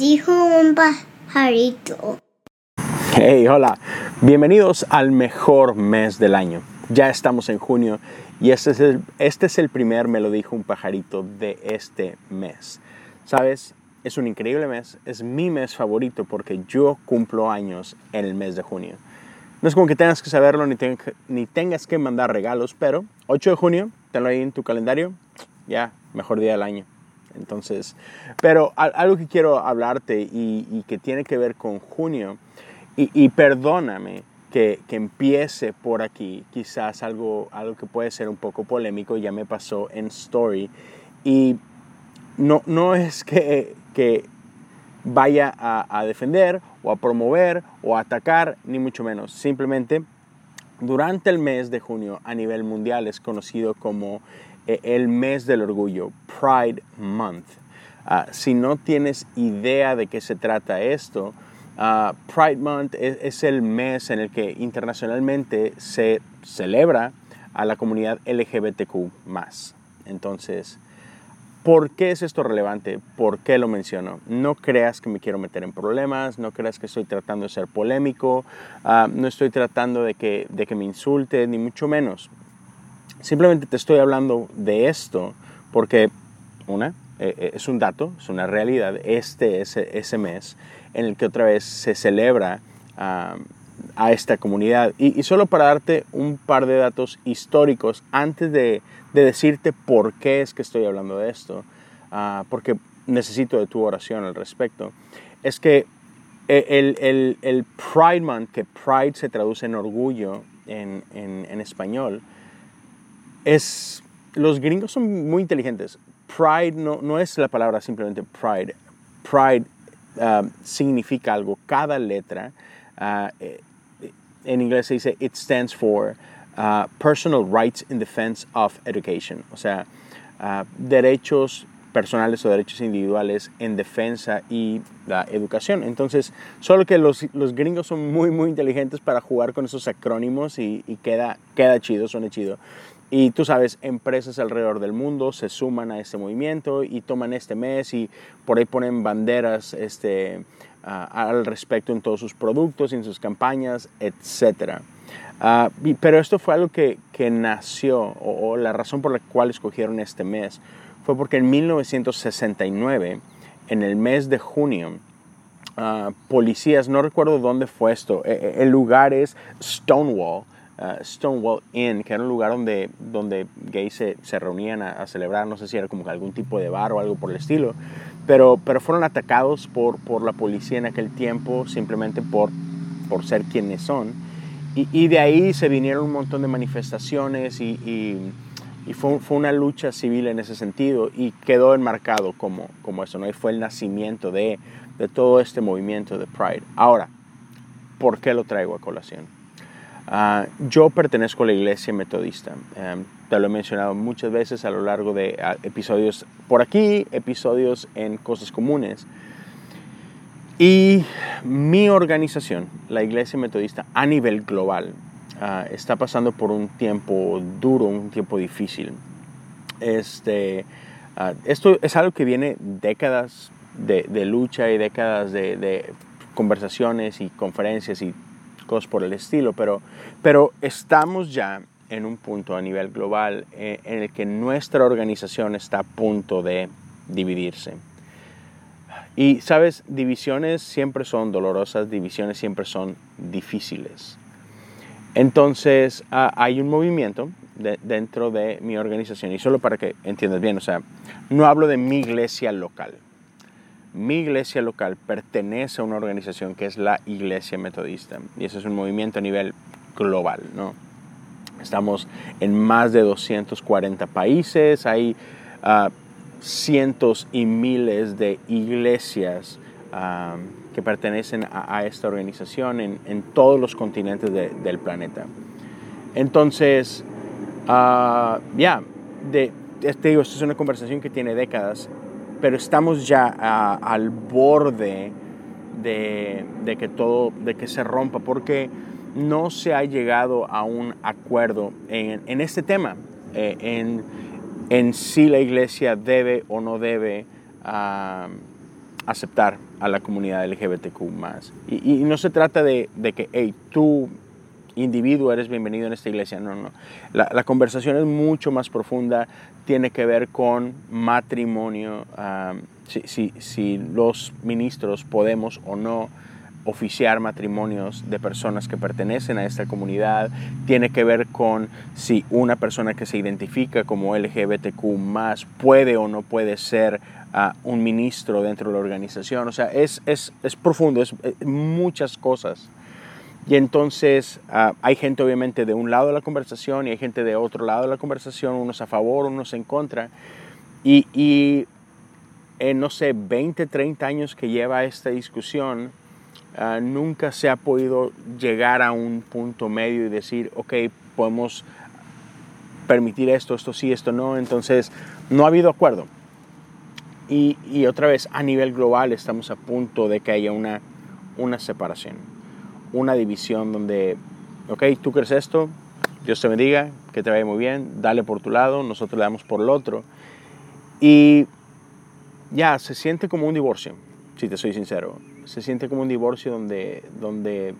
dijo un pajarito. Hey, hola. Bienvenidos al mejor mes del año. Ya estamos en junio y este es el, este es el primer me lo dijo un pajarito de este mes. ¿Sabes? Es un increíble mes, es mi mes favorito porque yo cumplo años en el mes de junio. No es como que tengas que saberlo ni, ni tengas que mandar regalos, pero 8 de junio, tenlo ahí en tu calendario, ya, mejor día del año. Entonces, pero algo que quiero hablarte y, que tiene que ver con junio, y, perdóname que, que, empiece por aquí, quizás algo, algo que puede ser un poco polémico, ya me pasó en Story, y no, no es que, que vaya a, defender o a promover o a atacar, ni mucho menos. Simplemente durante el mes de junio a nivel mundial es conocido como el mes del orgullo, Pride Month. Ah, si no tienes idea de qué se trata esto, ah, Pride Month es, es, el mes en el que internacionalmente se celebra a la comunidad LGBTQ. Entonces, ¿Por qué es esto relevante? ¿Por qué lo menciono? No creas que me quiero meter en problemas, no creas que estoy tratando de ser polémico, ah, no estoy tratando de que, de que me insulte, ni mucho menos. Simplemente te estoy hablando de esto porque, una, eh, eh, es un dato, es una realidad. Este es ese mes en el que otra vez se celebra ah, a esta comunidad. Y, solo para darte un par de datos históricos antes de, decirte por qué es que estoy hablando de esto, ah, porque necesito de tu oración al respecto, es que el, el, Pride Month, que Pride se traduce en orgullo en, en, español, es, los gringos son muy inteligentes. Pride no, no es la palabra simplemente Pride. Pride ah, significa algo. Cada letra uh, en inglés se dice it stands for uh, Personal Rights in Defense of Education, o sea, uh, derechos personales o derechos individuales en defensa y la educación. Entonces, solo que los, los gringos son muy, muy inteligentes para jugar con esos acrónimos y, queda, queda chido, suena chido. Y tú sabes, empresas alrededor del mundo se suman a este movimiento y toman este mes y por ahí ponen banderas este, al respecto en todos sus productos, en sus campañas, etc. Ah, pero esto fue algo que, que nació, o, la razón por la cual escogieron este mes, fue porque en 1969, en el mes de junio, ah, policías, no recuerdo dónde fue esto, e, e, el lugar es Stonewall, ah, Stonewall Inn, que era un lugar donde, donde gays se, se reunían a, a, celebrar, no sé si era como algún tipo de bar o algo por el estilo, pero, pero fueron atacados por, por la policía en aquel tiempo simplemente por, por ser quienes son. Y, y de ahí se vinieron un montón de manifestaciones y, y, y fue, fue, una lucha civil en ese sentido y quedó enmarcado como, como eso, ¿no? Y fue el nacimiento de, de todo este movimiento de Pride. Ahora, ¿por qué lo traigo a colación? Uh, yo pertenezco a la iglesia metodista. Um, te lo he mencionado muchas veces a lo largo de episodios por aquí, episodios en Cosas Comunes. Y mi organización, la Iglesia Metodista a nivel global, ah, está pasando por un tiempo duro, un tiempo difícil. Este, ah, esto es algo que viene décadas de, lucha y décadas de, de, conversaciones y conferencias y cosas por el estilo, pero, pero estamos ya en un punto a nivel global eh, en el que nuestra organización está a punto de dividirse. Y sabes, divisiones siempre son dolorosas, divisiones siempre son difíciles. Entonces ah, hay un movimiento dentro de mi organización, y solo para que entiendas bien, o sea, no hablo de mi iglesia local. Mi iglesia local pertenece a una organización que es la Iglesia Metodista, y eso es un movimiento a nivel global, ¿no? Estamos en más de 240 países, hay ah, cientos y miles de iglesias ah, que pertenecen a, esta organización en, todos los continentes del planeta. Entonces, uh, ya, te digo, esto es una conversación que tiene décadas, pero estamos ya al borde de, de, que todo, de que se rompa, porque no se ha llegado a un acuerdo en, este tema, eh, en, en, si la iglesia debe o no debe aceptar a la comunidad LGBTQ más. Y, no se trata de, que, hey, tú individuo eres bienvenido en esta iglesia. No, no. La, la conversación es mucho más profunda, tiene que ver con matrimonio, si, si, si, los ministros podemos o no oficiar matrimonios de personas que pertenecen a esta comunidad, tiene que ver con si una persona que se identifica como LGBTQ más puede o no puede ser uh, un ministro dentro de la organización. O sea, es, es, es profundo, es, es muchas cosas. Y entonces uh, hay gente obviamente de un lado de la conversación y hay gente de otro lado de la conversación, unos a favor, unos en contra. Y, y en, no sé, 20, 30 años que lleva esta discusión, uh, nunca se ha podido llegar a un punto medio y decir, ok, podemos permitir esto, esto sí, esto no. Entonces, no ha habido acuerdo. Y, otra vez, a nivel global, estamos a punto de que haya una, una separación una división donde, ok, tú crees esto, Dios te bendiga, que te vaya muy bien, dale por tu lado, nosotros le damos por el otro. Y ya, se siente como un divorcio, si te soy sincero. Se siente como un divorcio donde, donde,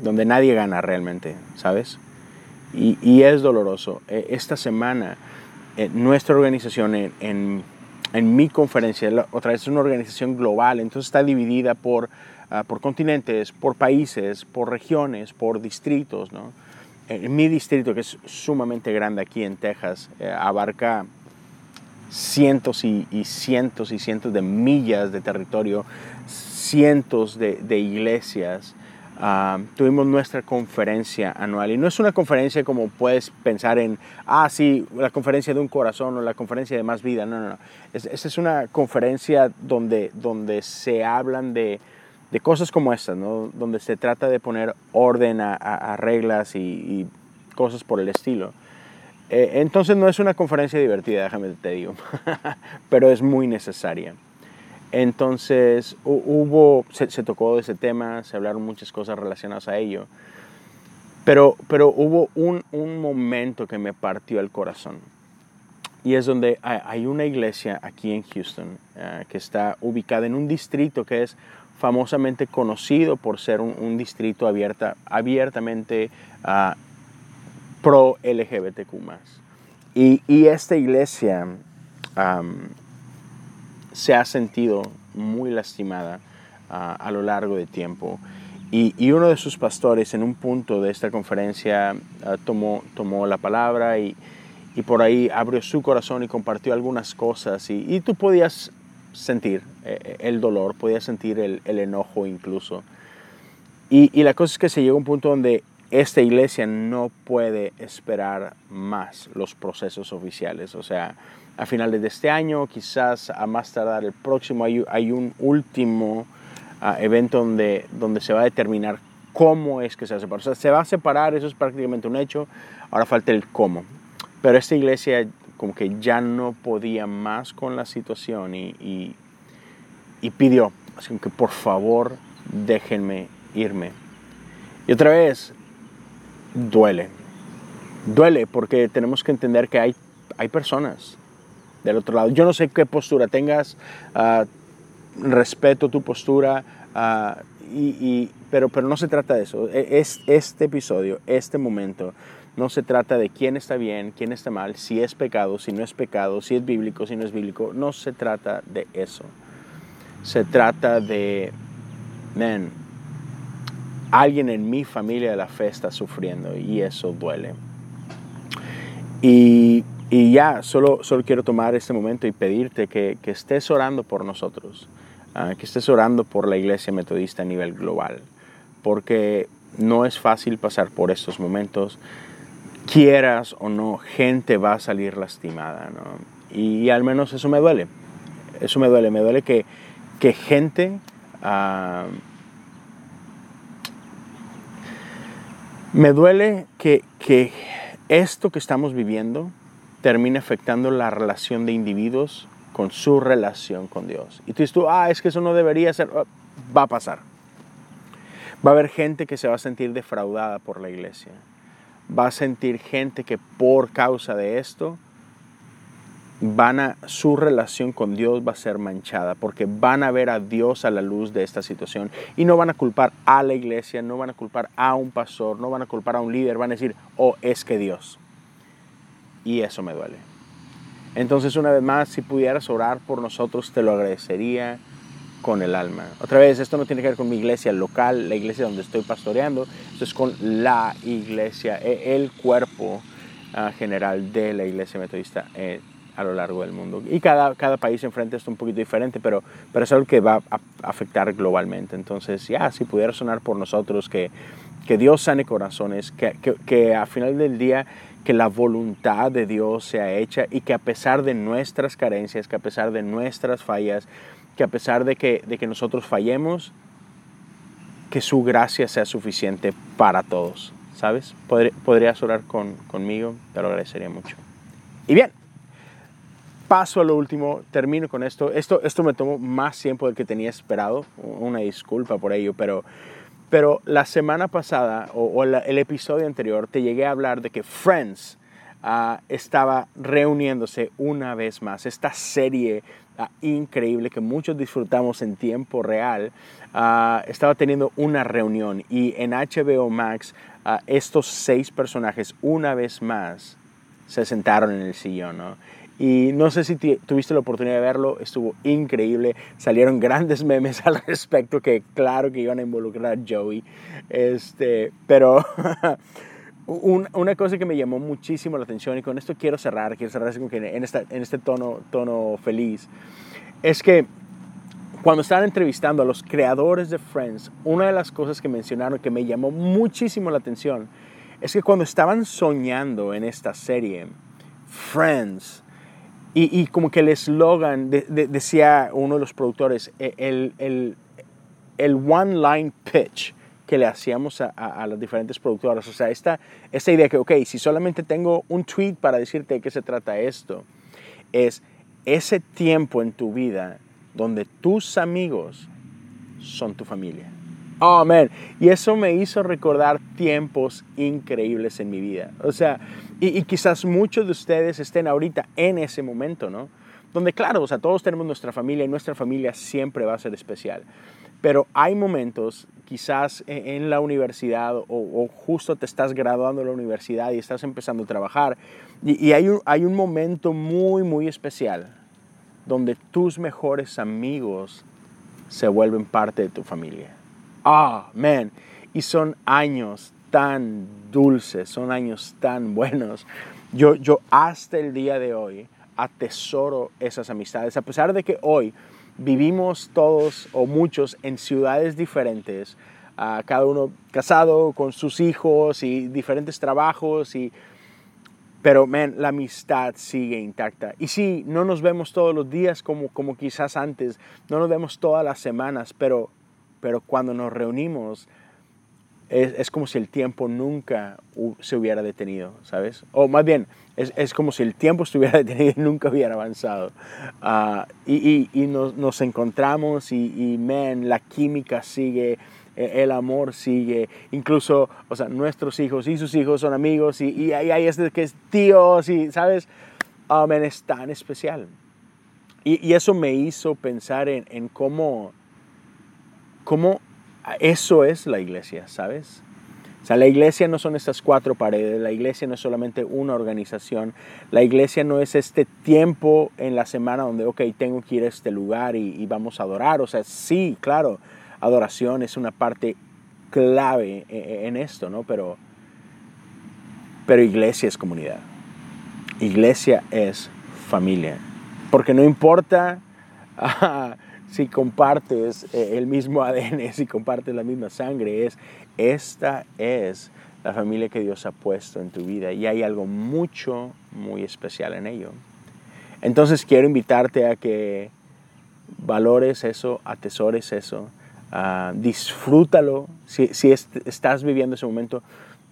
donde nadie gana realmente, ¿sabes? Y, y es doloroso. E, esta semana, nuestra organización en, en mi conferencia, otra vez es una organización global, entonces está dividida por uh, por continentes, por países, por regiones, por distritos. ¿no? En mi distrito, que es sumamente grande aquí en Texas, eh, abarca cientos y, y, cientos y cientos de millas de territorio, cientos de, de iglesias. Uh, tuvimos nuestra conferencia anual y no es una conferencia como puedes pensar en, ah, sí, la conferencia de un corazón o la conferencia de más vida. No, no, no. Esta es, una conferencia donde, donde se hablan de, de cosas como estas, ¿no? donde se trata de poner orden a, a, a reglas y, y, cosas por el estilo. Eh, entonces no es una conferencia divertida, déjame te digo, pero es muy necesaria. Entonces hubo, se, tocó ese tema, se hablaron muchas cosas relacionadas a ello, pero, pero hubo un, un momento que me partió el corazón. Y es donde hay una iglesia aquí en Houston uh, que está ubicada en un distrito que es famosamente conocido por ser un, distrito abierta, abiertamente uh, pro LGBTQ. Y, y, esta iglesia se ha sentido muy lastimada uh, a lo largo de tiempo. Y, y, uno de sus pastores en un punto de esta conferencia uh, tomó, tomó la palabra y, y, por ahí abrió su corazón y compartió algunas cosas. Y, y tú podías sentir eh, el dolor, podía sentir el, el enojo incluso. Y, la cosa es que se llegó a un punto donde esta iglesia no puede esperar más los procesos oficiales. O sea, a finales de este año, quizás a más tardar el próximo, hay, hay un último uh, evento donde, donde se va a determinar cómo es que se va a separar. O sea, se va a separar, eso es prácticamente un hecho, ahora falta el cómo. Pero esta iglesia como que ya no podía más con la situación y, y, y pidió, así que por favor déjenme irme. Y otra vez, duele. Duele porque tenemos que entender que hay, hay personas del otro lado. Yo no sé qué postura tengas, uh, respeto tu postura, y, y, pero, pero no se trata de eso. E, es este episodio, este momento, no se trata de quién está bien, quién está mal, si es pecado, si no es pecado, si es bíblico, si no es bíblico. No se trata de eso. Se trata de, man, alguien en mi familia de la fe está sufriendo y eso duele. Y, y ya, solo, solo quiero tomar este momento y pedirte que, que estés orando por nosotros, uh, que estés orando por la iglesia metodista a nivel global, porque no es fácil pasar por estos momentos quieras o no, gente va a salir lastimada, ¿no? Y, al menos eso me duele. Eso me duele. Me duele que, que gente... Uh, me duele que, que esto que estamos viviendo termine afectando la relación de individuos con su relación con Dios. Y tú dices tú, ah, es que eso no debería ser. Oh, va a pasar. Va a haber gente que se va a sentir defraudada por la iglesia va a sentir gente que por causa de esto van a, su relación con Dios va a ser manchada porque van a ver a Dios a la luz de esta situación y no van a culpar a la iglesia, no van a culpar a un pastor, no van a culpar a un líder, van a decir, oh, es que Dios. Y eso me duele. Entonces, una vez más, si pudieras orar por nosotros, te lo agradecería con el alma. Otra vez, esto no tiene que ver con mi iglesia local, la iglesia donde estoy pastoreando, es con la iglesia, e, el cuerpo ah, general de la iglesia metodista eh, a lo largo del mundo. Y cada, cada país enfrenta esto un poquito diferente, pero, pero es algo que va a afectar globalmente. Entonces, ya, si pudiera sonar por nosotros que, que Dios sane corazones, que, que, que a final del día que la voluntad de Dios sea hecha y que a pesar de nuestras carencias, que a pesar de nuestras fallas, que a pesar de que, de que nosotros fallemos, que su gracia sea suficiente para todos. ¿Sabes? podrías orar con, conmigo, te lo agradecería mucho. Y bien, paso a lo último, termino con esto. Esto, esto me tomó más tiempo del que tenía esperado, una disculpa por ello, pero pero la semana pasada o, el episodio anterior te llegué a hablar de que Friends ah, estaba reuniéndose una vez más. Esta serie ah, increíble que muchos disfrutamos en tiempo real ah, estaba teniendo una reunión y en HBO Max estos seis personajes una vez más se sentaron en el sillón. ¿no? Y no sé si tuviste la oportunidad de verlo, estuvo increíble. Salieron grandes memes al respecto que claro que iban a involucrar a Joey. Este, pero una cosa que me llamó muchísimo la atención y con esto quiero cerrar, quiero cerrar en, esta, en este tono, tono feliz, es que cuando estaban entrevistando a los creadores de Friends, una de las cosas que mencionaron que me llamó muchísimo la atención es que cuando estaban soñando en esta serie, Friends, y, como que el eslogan, decía uno de los productores, e, el, el, el one-line pitch que le hacíamos a, a, las diferentes productoras. O sea, esta, esta idea que, ok, si solamente tengo un tweet para decirte de qué se trata esto, es ese tiempo en tu vida donde tus amigos son tu familia. Amén. Y eso me hizo recordar tiempos increíbles en mi vida. O sea, y, quizás muchos de ustedes estén ahorita en ese momento, ¿no? Donde, claro, o sea, todos tenemos nuestra familia y nuestra familia siempre va a ser especial. Pero hay momentos, quizás e, en la universidad o, justo te estás graduando de la universidad y estás empezando a trabajar, y, hay un momento muy, muy especial donde tus mejores amigos se vuelven parte de tu familia. Man. Y son años tan dulces, son años tan buenos. Yo, yo hasta el día de hoy atesoro esas amistades, a pesar de que hoy vivimos todos o muchos en ciudades diferentes, cada uno casado con sus hijos y diferentes trabajos y pero, man, la amistad sigue intacta. Y sí, no nos vemos todos los días como, como quizás antes, no nos vemos todas las semanas, pero pero cuando nos reunimos es, como si el tiempo nunca se hubiera detenido, ¿sabes? O más bien, es, como si el tiempo estuviera detenido y nunca hubiera avanzado. Ah, y, nos, encontramos y, y, man, la química sigue, e, el amor sigue, incluso, o sea, nuestros hijos y sus hijos son amigos y, ahí hay este que es tíos y, ¿sabes? Oh, man, es tan especial. Y, eso me hizo pensar en, en cómo cómo eso es la iglesia, ¿sabes? O sea, la iglesia no son estas cuatro paredes, la iglesia no es solamente una organización, la iglesia no es este tiempo en la semana donde, ok, tengo que ir a este lugar y, vamos a adorar. O sea, sí, claro, adoración es una parte clave e, e, en esto, ¿no? Pero, pero iglesia es comunidad. Iglesia es familia. Porque no importa si compartes eh, el mismo ADN, si compartes la misma sangre, es esta es la familia que Dios ha puesto en tu vida y hay algo mucho, muy especial en ello. Entonces quiero invitarte a que valores eso, atesores eso, uh, disfrútalo. Si, si estás viviendo ese momento,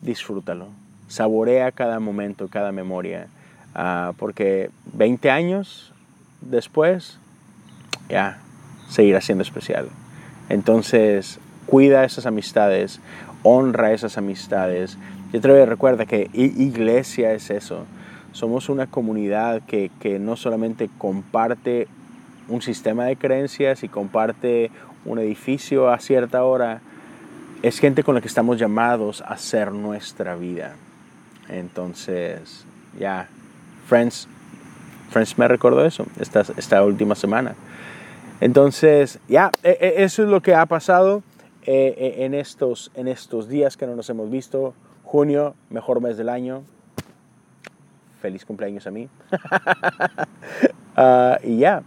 disfrútalo. Saborea cada momento, cada memoria. Ah, porque 20 años después, ya, seguirá siendo especial. Entonces, cuida esas amistades, honra esas amistades. Yo te recuerda que iglesia es eso. Somos una comunidad que, que no solamente comparte un sistema de creencias y comparte un edificio a cierta hora, es gente con la que estamos llamados a hacer nuestra vida. Entonces, ya, Friends, Friends me recordó eso esta, esta última semana. Entonces, ya, e, e, eso es lo que ha pasado eh, e, en, estos, en estos días que no nos hemos visto. Junio, mejor mes del año. Feliz cumpleaños a mí. Ah, y ya,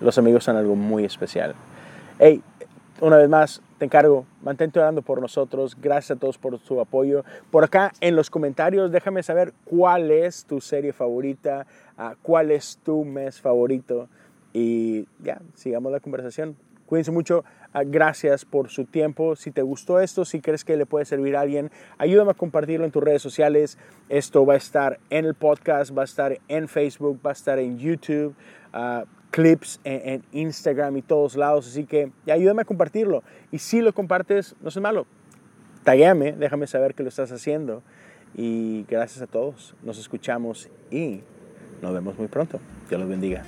los amigos son algo muy especial. Hey, una vez más, te encargo, mantente orando por nosotros. Gracias a todos por su apoyo. Por acá en los comentarios, déjame saber cuál es tu serie favorita, ah, cuál es tu mes favorito. Y ya, sigamos la conversación. Cuídense mucho. Ah, gracias por su tiempo. Si te gustó esto, si crees que le puede servir a alguien, ayúdame a compartirlo en tus redes sociales. Esto va a estar en el podcast, va a estar en Facebook, va a estar en YouTube. Uh, clips en, Instagram y todos lados, así que ayúdame a compartirlo. Y si lo compartes, no es malo. Taguéame, déjame saber que lo estás haciendo. Y gracias a todos. Nos escuchamos y nos vemos muy pronto. Dios los bendiga.